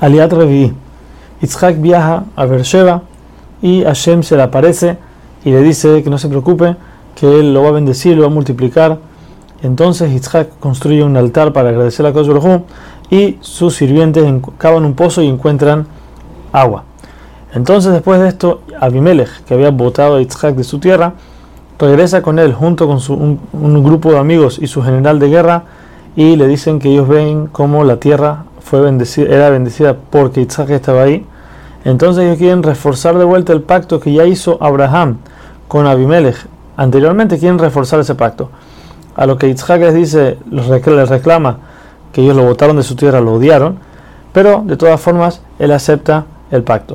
Aliat Revi. Yitzhak viaja a Beersheba y Hashem se le aparece y le dice que no se preocupe, que él lo va a bendecir, lo va a multiplicar. Entonces Yitzhak construye un altar para agradecer a Kosh y sus sirvientes cavan un pozo y encuentran agua. Entonces después de esto, Abimelech, que había botado a Yitzhak de su tierra, regresa con él junto con un, grupo de amigos y su general de guerra y le dicen que ellos ven cómo la tierra fue bendecida, era bendecida porque Isaac estaba ahí. Entonces ellos quieren reforzar de vuelta el pacto que ya hizo Abraham con Abimelech. Anteriormente quieren reforzar ese pacto. A lo que Isaac les dice, les reclama que ellos lo votaron de su tierra, lo odiaron, pero de todas formas él acepta el pacto.